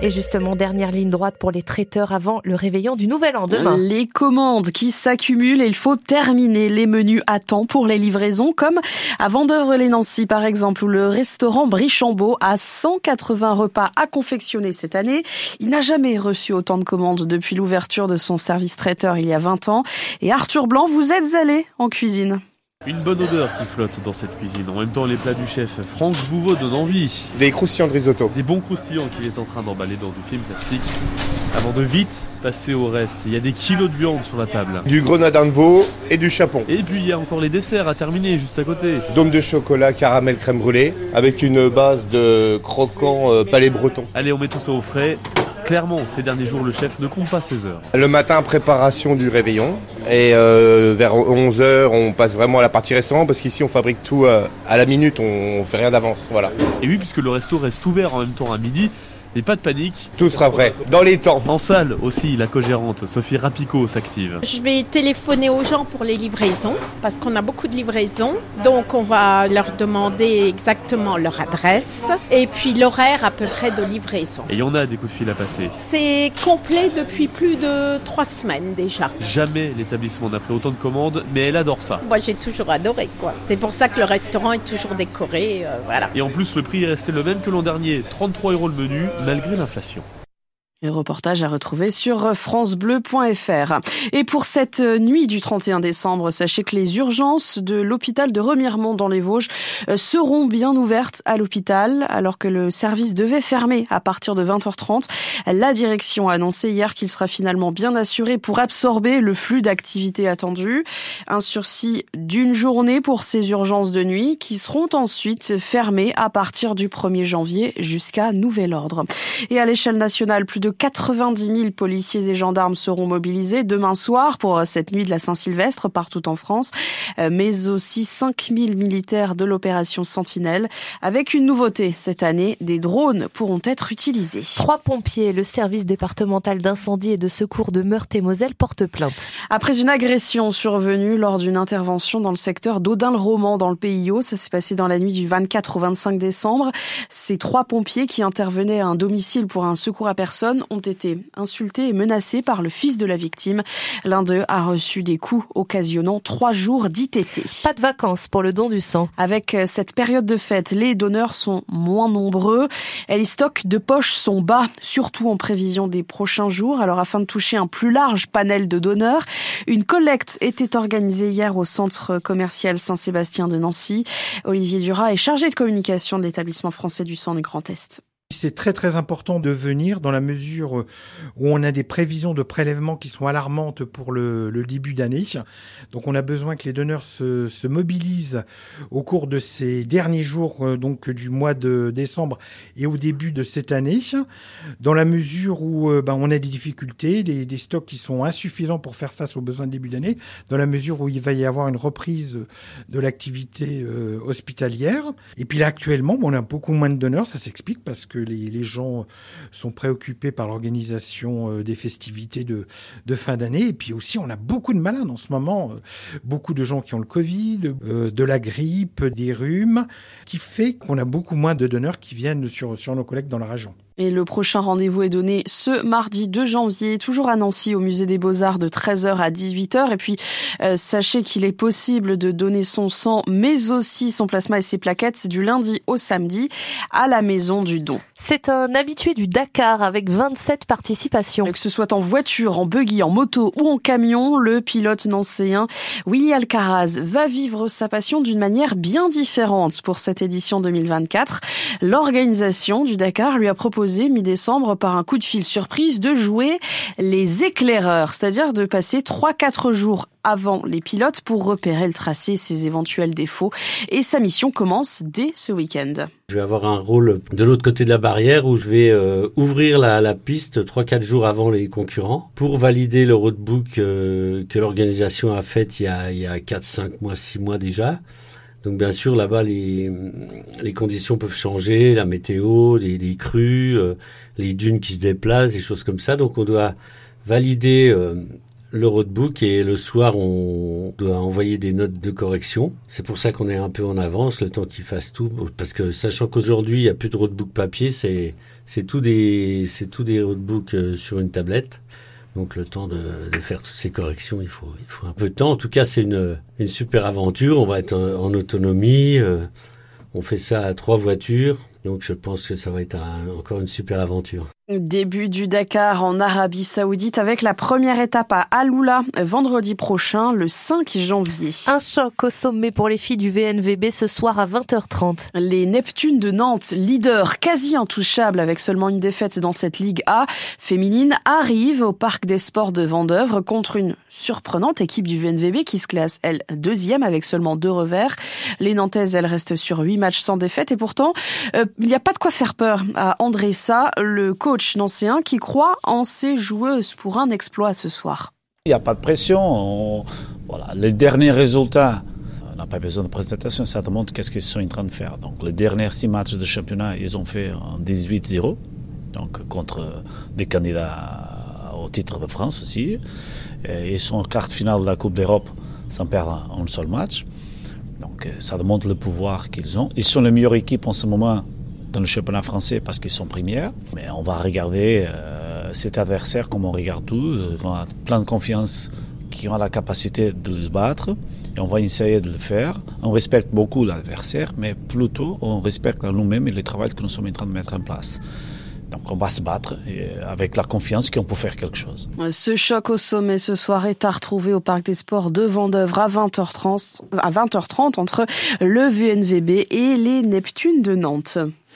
Et justement, dernière ligne droite pour les traiteurs avant le réveillon du Nouvel An demain. Les commandes qui s'accumulent et il faut terminer les menus à temps pour les livraisons, comme à Vendeuvre-les-Nancy par exemple, où le restaurant Brichambault a 180 repas à confectionner cette année. Il n'a jamais reçu autant de commandes depuis l'ouverture de son service traiteur il y a 20 ans. Et Arthur Blanc, vous êtes allé en cuisine. Une bonne odeur qui flotte dans cette cuisine. En même temps, les plats du chef Franck Bouveau donnent envie. Des croustillants de risotto. Des bons croustillants qu'il est en train d'emballer dans du film plastique. Avant de vite passer au reste, il y a des kilos de viande sur la table. Du grenadin de veau et du chapon. Et puis il y a encore les desserts à terminer juste à côté. Dôme de chocolat, caramel, crème brûlée, avec une base de croquant euh, palais breton. Allez, on met tout ça au frais. Clairement, ces derniers jours, le chef ne compte pas ses heures. Le matin, préparation du réveillon. Et euh, vers 11h, on passe vraiment à la partie restaurant parce qu'ici, on fabrique tout euh, à la minute, on fait rien d'avance. Voilà. Et oui, puisque le resto reste ouvert en même temps à midi, mais pas de panique. Tout sera prêt, dans les temps. En salle aussi, la co-gérante Sophie Rapico s'active. Je vais téléphoner aux gens pour les livraisons, parce qu'on a beaucoup de livraisons. Donc on va leur demander exactement leur adresse et puis l'horaire à peu près de livraison. Et il y en a des coups de fil à passer. C'est complet depuis plus de trois semaines déjà. Jamais l'établissement n'a pris autant de commandes, mais elle adore ça. Moi j'ai toujours adoré quoi. C'est pour ça que le restaurant est toujours décoré, euh, voilà. Et en plus, le prix est resté le même que l'an dernier, 33 euros le menu, malgré l'inflation. Et reportage à retrouver sur francebleu.fr. Et pour cette nuit du 31 décembre, sachez que les urgences de l'hôpital de Remiremont dans les Vosges euh, seront bien ouvertes à l'hôpital alors que le service devait fermer à partir de 20h30. La direction a annoncé hier qu'il sera finalement bien assuré pour absorber le flux d'activité attendu. Un sursis d'une journée pour ces urgences de nuit qui seront ensuite fermées à partir du 1er janvier jusqu'à nouvel ordre. Et à l'échelle nationale, plus de 90 000 policiers et gendarmes seront mobilisés demain soir pour cette nuit de la Saint-Sylvestre partout en France, euh, mais aussi 5 000 militaires de l'opération Sentinelle. Avec une nouveauté cette année, des drones pourront être utilisés. Trois pompiers, le service départemental d'incendie et de secours de Meurthe-et-Moselle porte plainte. Après une agression survenue lors d'une intervention dans le secteur d'Audin-le-Roman dans le Pays Haut, ça s'est passé dans la nuit du 24 au 25 décembre. Ces trois pompiers qui intervenaient à un domicile pour un secours à personne ont été insultés et menacés par le fils de la victime. L'un d'eux a reçu des coups occasionnant trois jours d'ITT. Pas de vacances pour le don du sang. Avec euh, cette période de fête, les donneurs sont moins nombreux et les stocks de poches sont bas, surtout en prévision des prochains jours. Alors afin de toucher un plus large panel de donneurs, une collecte était organisée hier au centre commercial Saint-Sébastien de Nancy. Olivier Dura est chargé de communication de l'établissement français du sang du Grand Est. C'est très très important de venir dans la mesure où on a des prévisions de prélèvements qui sont alarmantes pour le, début d'année. Donc on a besoin que les donneurs se, se, mobilisent au cours de ces derniers jours euh, donc du mois de décembre et au début de cette année. Dans la mesure où ben, on a des difficultés, des, stocks qui sont insuffisants pour faire face aux besoins de début d'année, dans la mesure où il va y avoir une reprise de l'activité euh, hospitalière. Et puis là actuellement, on a beaucoup moins de donneurs, ça s'explique parce que les, gens sont préoccupés par l'organisation euh, des festivités de, fin d'année. Et puis aussi, on a beaucoup de malades en ce moment, euh, beaucoup de gens qui ont le Covid, euh, de la grippe, des rhumes, qui fait qu'on a beaucoup moins de donneurs qui viennent sur nos collègues dans la région. Et le prochain rendez-vous est donné ce mardi 2 janvier, toujours à Nancy, au musée des Beaux-Arts, de 13h à 18h. Et puis, euh, sachez qu'il est possible de donner son sang, mais aussi son plasma et ses plaquettes du lundi au samedi à la Maison du Don. C'est un habitué du Dakar avec 27 participations. Que ce soit en voiture, en buggy, en moto ou en camion, le pilote nancéen Willy Alcaraz va vivre sa passion d'une manière bien différente pour cette édition 2024. L'organisation du Dakar lui a proposé mi-décembre par un coup de fil surprise de jouer les éclaireurs, c'est-à-dire de passer 3-4 jours avant les pilotes pour repérer le tracé, ses éventuels défauts. Et sa mission commence dès ce week-end. Je vais avoir un rôle de l'autre côté de la barrière où je vais euh, ouvrir la, piste 3-4 jours avant les concurrents pour valider le roadbook euh, que l'organisation a fait il y a, a 4-5 mois, 6 mois déjà. Donc bien sûr là-bas les, les conditions peuvent changer, la météo, les, les crues, euh, les dunes qui se déplacent, des choses comme ça. Donc on doit valider euh, le roadbook et le soir on doit envoyer des notes de correction. C'est pour ça qu'on est un peu en avance, le temps qu'ils fassent tout, parce que sachant qu'aujourd'hui il n'y a plus de roadbook papier, c'est tout des tout des roadbooks euh, sur une tablette. Donc le temps de, faire toutes ces corrections, il faut un peu de temps. En tout cas, c'est une super aventure. On va être en, autonomie. Euh, on fait ça à trois voitures. Donc je pense que ça va être encore une super aventure. Début du Dakar en Arabie Saoudite avec la première étape à Aloula vendredi prochain, le 5 janvier. Un choc au sommet pour les filles du VNVB ce soir à 20h30. Les Neptunes de Nantes, leader quasi intouchable avec seulement une défaite dans cette Ligue A féminine, arrivent au Parc des Sports de Vendœuvre contre une surprenante équipe du VNVB qui se classe, elle, deuxième avec seulement deux revers. Les Nantaises, elles restent sur huit matchs sans défaite et pourtant, euh, il n'y a pas de quoi faire peur à André Sa, le coach nancéen qui croit en ses joueuses pour un exploit ce soir. Il n'y a pas de pression. Voilà, les derniers résultats, on n'a pas besoin de présentation, ça te montre qu'est-ce qu'ils sont en train de faire. Donc les derniers six matchs de championnat, ils ont fait en 18-0, donc contre des candidats au titre de France aussi. Et ils sont en quart finale de la Coupe d'Europe sans perdre un seul match. Donc ça démontre le pouvoir qu'ils ont. Ils sont la meilleure équipe en ce moment dans le championnat français parce qu'ils sont premières. Mais on va regarder euh, cet adversaire comme on regarde tout, euh, on a plein de confiance, qui ont la capacité de se battre. Et on va essayer de le faire. On respecte beaucoup l'adversaire, mais plutôt on respecte nous-mêmes et le travail que nous sommes en train de mettre en place. Donc on va se battre avec la confiance qu'on peut faire quelque chose. Ce choc au sommet ce soir est à retrouver au Parc des Sports de Vendœuvre à 20h30, à 20h30 entre le VNVB et les Neptunes de Nantes.